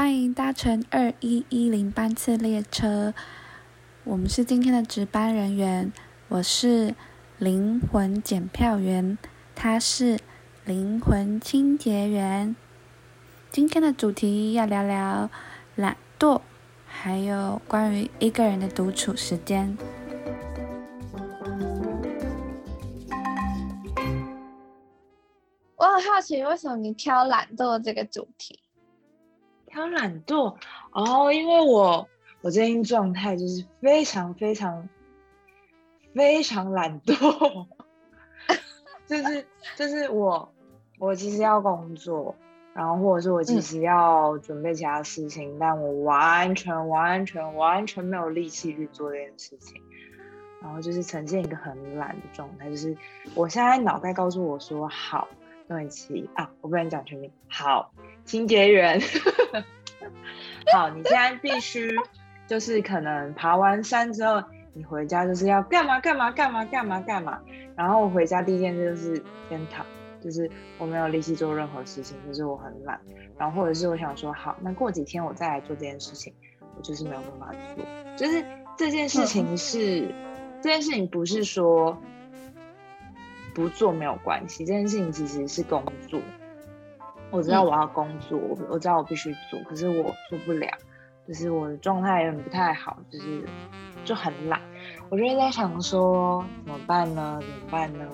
欢迎搭乘二一一零班次列车。我们是今天的值班人员，我是灵魂检票员，他是灵魂清洁员。今天的主题要聊聊懒惰，还有关于一个人的独处时间。我很好奇，为什么你挑懒惰这个主题？挑懒惰。哦，因为我我最近状态就是非常非常非常懒惰，就是就是我我其实要工作，然后或者是我其实要准备其他事情，但我完全完全完全没有力气去做这件事情，然后就是呈现一个很懒的状态，就是我现在脑袋告诉我说好。对不起啊，我不能讲全名。好，清洁员。好，你现在必须就是可能爬完山之后，你回家就是要干嘛干嘛干嘛干嘛干嘛。然后回家第一件事就是先躺，就是我没有力气做任何事情，就是我很懒。然后或者是我想说，好，那过几天我再来做这件事情，我就是没有办法做。就是这件事情是这件事情不是说。不做没有关系，这件事情其实是工作。我知道我要工作，我我知道我必须做，可是我做不了，就是我的状态有点不太好，就是就很懒。我就在想说怎么办呢？怎么办呢？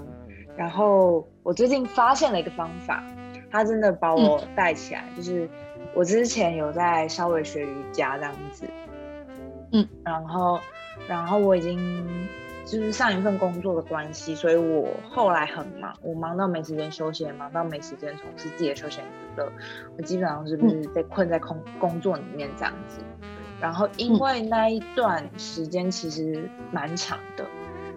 然后我最近发现了一个方法，它真的把我带起来。就是我之前有在稍微学瑜伽这样子，嗯，然后然后我已经。就是上一份工作的关系，所以我后来很忙，我忙到没时间休息，忙到没时间从事自己的休闲娱乐。我基本上是不是被困在空工作里面这样子？然后因为那一段时间其实蛮长的，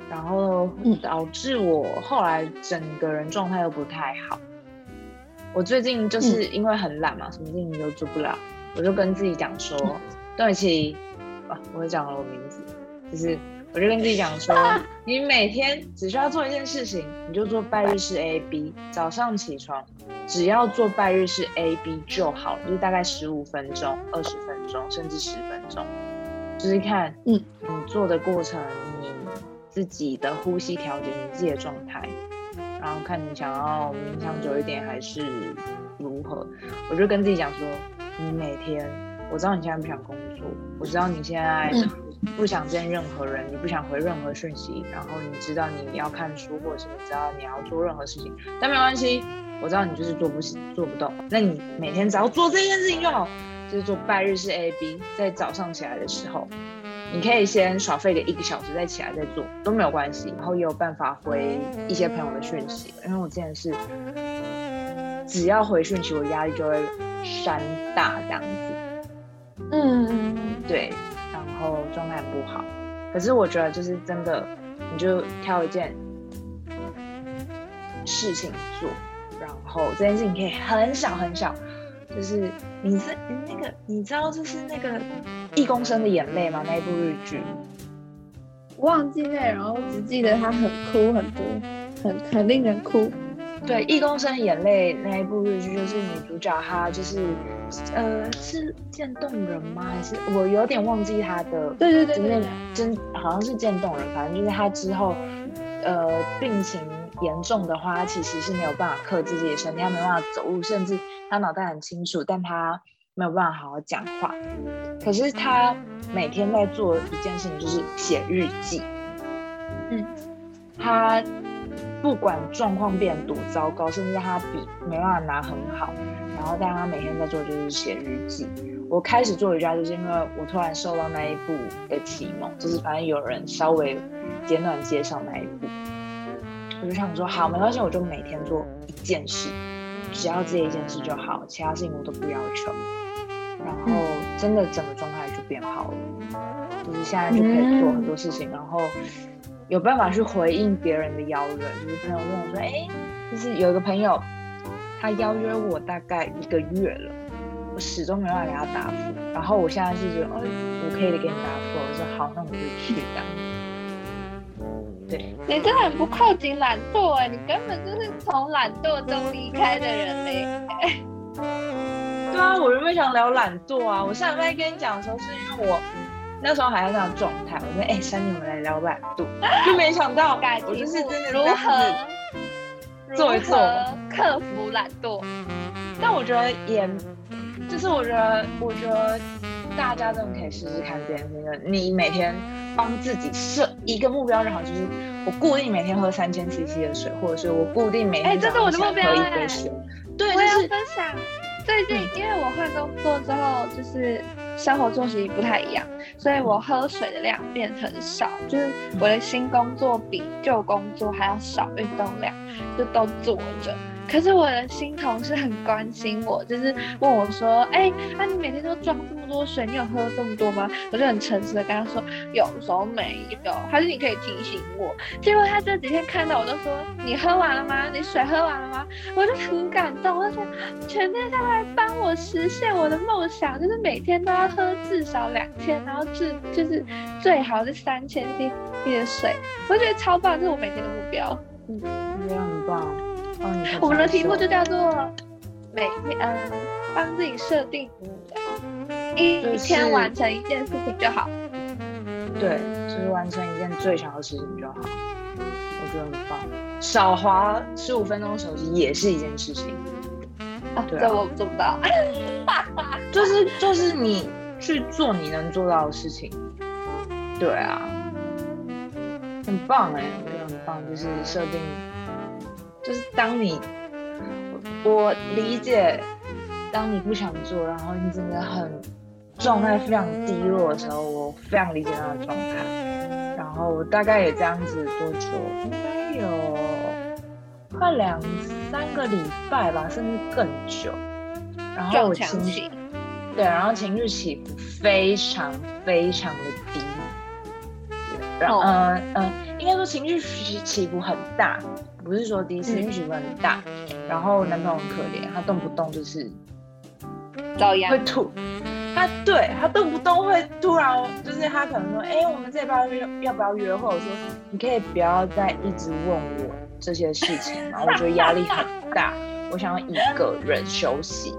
然后导致我后来整个人状态又不太好。我最近就是因为很懒嘛，什么事情都做不了，我就跟自己讲说，对不起，啊，我讲了我名字，就是。我就跟自己讲说，你每天只需要做一件事情，你就做拜日式 A B。早上起床，只要做拜日式 A B 就好，就是大概十五分钟、二十分钟，甚至十分钟，就是看，嗯，你做的过程，你自己的呼吸调节，你自己的状态，然后看你想要冥想久一点还是如何。我就跟自己讲说，你每天，我知道你现在不想工作，我知道你现在。不想见任何人，你不想回任何讯息，然后你知道你要看书，或者是你知道你要做任何事情，但没关系，我知道你就是做不做不动，那你每天只要做这件事情就好，就是做拜日式 A B，在早上起来的时候，你可以先耍废个一个小时，再起来再做都没有关系，然后也有办法回一些朋友的讯息，因为我之前是只要回讯息，我压力就会山大这样子，嗯，对。然后状态不好，可是我觉得就是真的，你就挑一件事情做，然后这件事情可以很小很小，就是你是那个你知道就是那个一公升的眼泪吗？那一部日剧，忘记内容，只记得他很哭很多，很很令人哭。对，一公升眼泪那一部日剧，就是女主角她就是，呃，是渐冻人吗？还是我有点忘记她的？对对对，真真好像是渐冻人，反正就是她之后，呃，病情严重的话，她其实是没有办法克制自己的身体，她没办法走路，甚至她脑袋很清楚，但她没有办法好好讲话。可是她每天在做一件事情，就是写日记。嗯，她。不管状况变多糟糕，甚至他笔没办法拿很好，然后但他每天在做就是写日记。我开始做瑜伽就是因为我突然受到那一部的启蒙，就是反正有人稍微简短介绍那一部，我就想说好，没关系，我就每天做一件事，只要这一件事就好，其他事情我都不要求。然后真的整个状态就变好了，就是现在就可以做很多事情，然后。有办法去回应别人的邀约，就是朋友问我说：“哎，就是有一个朋友，他邀约我大概一个月了，我始终没办法给他答复。然后我现在是觉得，哦，我可以给你答复。我说好，那我就去这样。对，你真的很不靠近懒惰哎，你根本就是从懒惰中离开的人嘞。对啊？我原本想聊懒惰啊。我上礼拜跟你讲的时候，是因为我那时候还在那种状态，我说哎，珊妮，我们来聊懒惰，就没想到我就是真的如何做一做克服懒惰。但我觉得也，就是我觉得，我觉得大家真的可以试试看这件事情。你每天帮自己设一个目标然后，就是我固定每天喝三千 CC 的水，或者是我固定每天哎，这是我的目标喝一杯水。对，我要就是分享。最近因为我换工作之后，就是生活作息不太一样，所以我喝水的量变很少，就是我的新工作比旧工作还要少运动量，就都坐着。可是我的新同事很关心我，就是问我说：“哎、那、你每天都装这么多水，你有喝这么多吗？”我就很诚实的跟他说：“有时候没有，还是你可以提醒我。”结果他这几天看到我都说：“你喝完了吗？你水喝完了吗？”我就很感动，我就觉得全天下来帮我实现我的梦想，就是每天都要喝至少两千，然后至就是最好是三千 CC 的水，我觉得超棒，这是我每天的目标。我觉得很棒。我们的题目就叫做每天嗯，帮自己设定一天完成一件事情就好。对，就是完成一件最小的事情就好。我觉得很棒。少滑十五分钟手机也是一件事情，啊，对啊这我做不到。就是就是你去做你能做到的事情。对啊，很棒哎、我觉得很棒，就是设定，就是当你我我理解，当你不想做，然后你真的很状态非常低落的时候，我非常理解那个状态。然后我大概也这样子多久？应该有快两三个礼拜吧，甚至更久。然后我情绪，对，然后情绪起伏非常非常的低，然后哦嗯嗯，应该说情绪起起伏很大，不是说低，情绪起伏很大。然后男朋友很可怜，他动不动就是遭殃会。吐，他对他动不动会突然就是他可能说，哎、我们这要约要不要约会？我说你可以不要再一直问我这些事情嘛，我觉得压力很大，我想要一个人休息。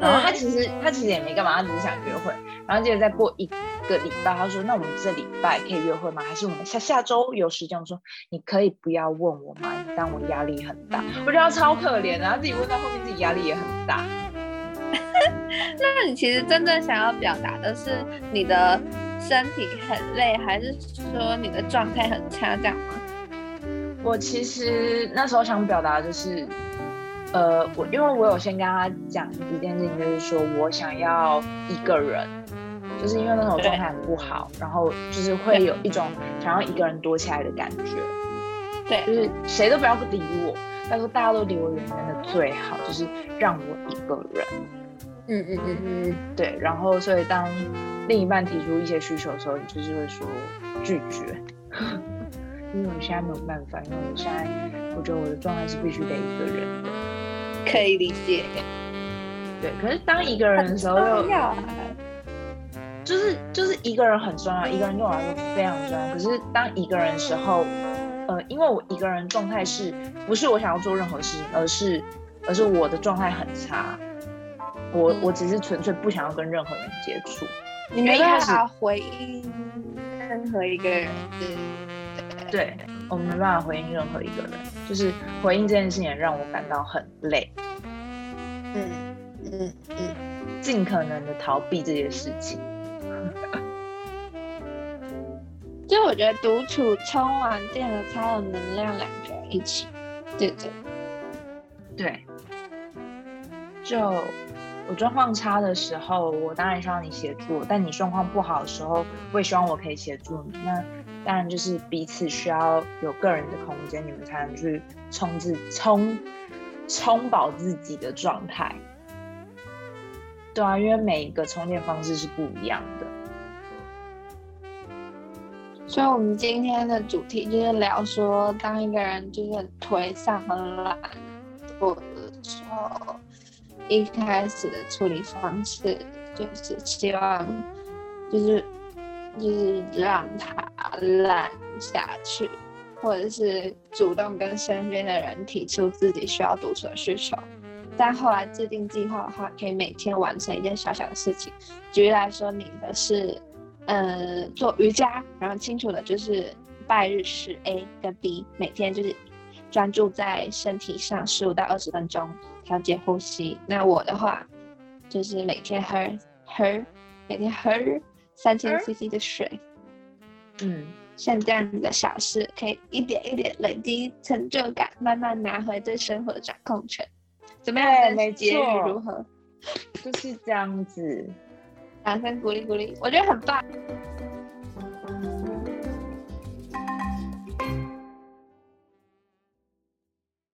然后他其实他其实也没干嘛，他只是想约会。然后接着再过一个礼拜，他说：“那我们这礼拜可以约会吗？还是我们下下周有时间？”我说：“你可以不要问我吗？你当我压力很大。”我觉得他超可怜的，他自己问到后面自己压力也很大。那你其实真正想要表达的是你的身体很累，还是说你的状态很差这样吗？我其实那时候想表达的就是，呃，我因为我有先跟他讲一件事情，就是说我想要一个人，就是因为那时候状态很不好，然后就是会有一种想要一个人躲起来的感觉，对就是谁都不要不理我，但是大家都离我远远的最好，就是让我一个人。嗯嗯嗯嗯，对，然后所以当另一半提出一些需求的时候，你就是会说拒绝，因为我现在没有办法，因为我现在我觉得我的状态是必须得一个人的。可以理解。对，可是当一个人的时候又就是就是一个人很重要，一个人对我来说非常重要。可是当一个人的时候，呃，因为我一个人状态是不是我想要做任何事情，而是而是我的状态很差，我嗯我只是纯粹不想要跟任何人接触。你没办法回应任何一个人。对我没办法回应任何一个人，就是回应这件事情让我感到很累，嗯嗯嗯，尽可能的逃避这些事情。就我觉得独处充完电了才有能量，两个人一起，对对。对，就我状况差的时候，我当然需要你协助；但你状况不好的时候，我也希望我可以协助你。那当然就是彼此需要有个人的空间，你们才能去充自充充饱自己的状态。对啊，因为每一个充电方式是不一样的。所以，我们今天的主题就是聊说，当一个人就是颓丧、很懒惰的时候，一开始的处理方式就是希望，就是就是让他懒下去，或者是主动跟身边的人提出自己需要独处的需求。但后来制定计划的话，可以每天完成一件小小的事情。举例来说，你的是，呃，做瑜伽，然后清楚的就是拜日式 A 跟 B，每天就是专注在身体上十五到二十分钟，调节呼吸。那我的话，就是每天喝喝，每天喝三千 CC 的水。嗯，像这样子的小事，可以一点一点累积成就感，慢慢拿回对生活的掌控权。怎么样？对没错如何？就是这样子。掌声鼓励鼓励，我觉得很棒。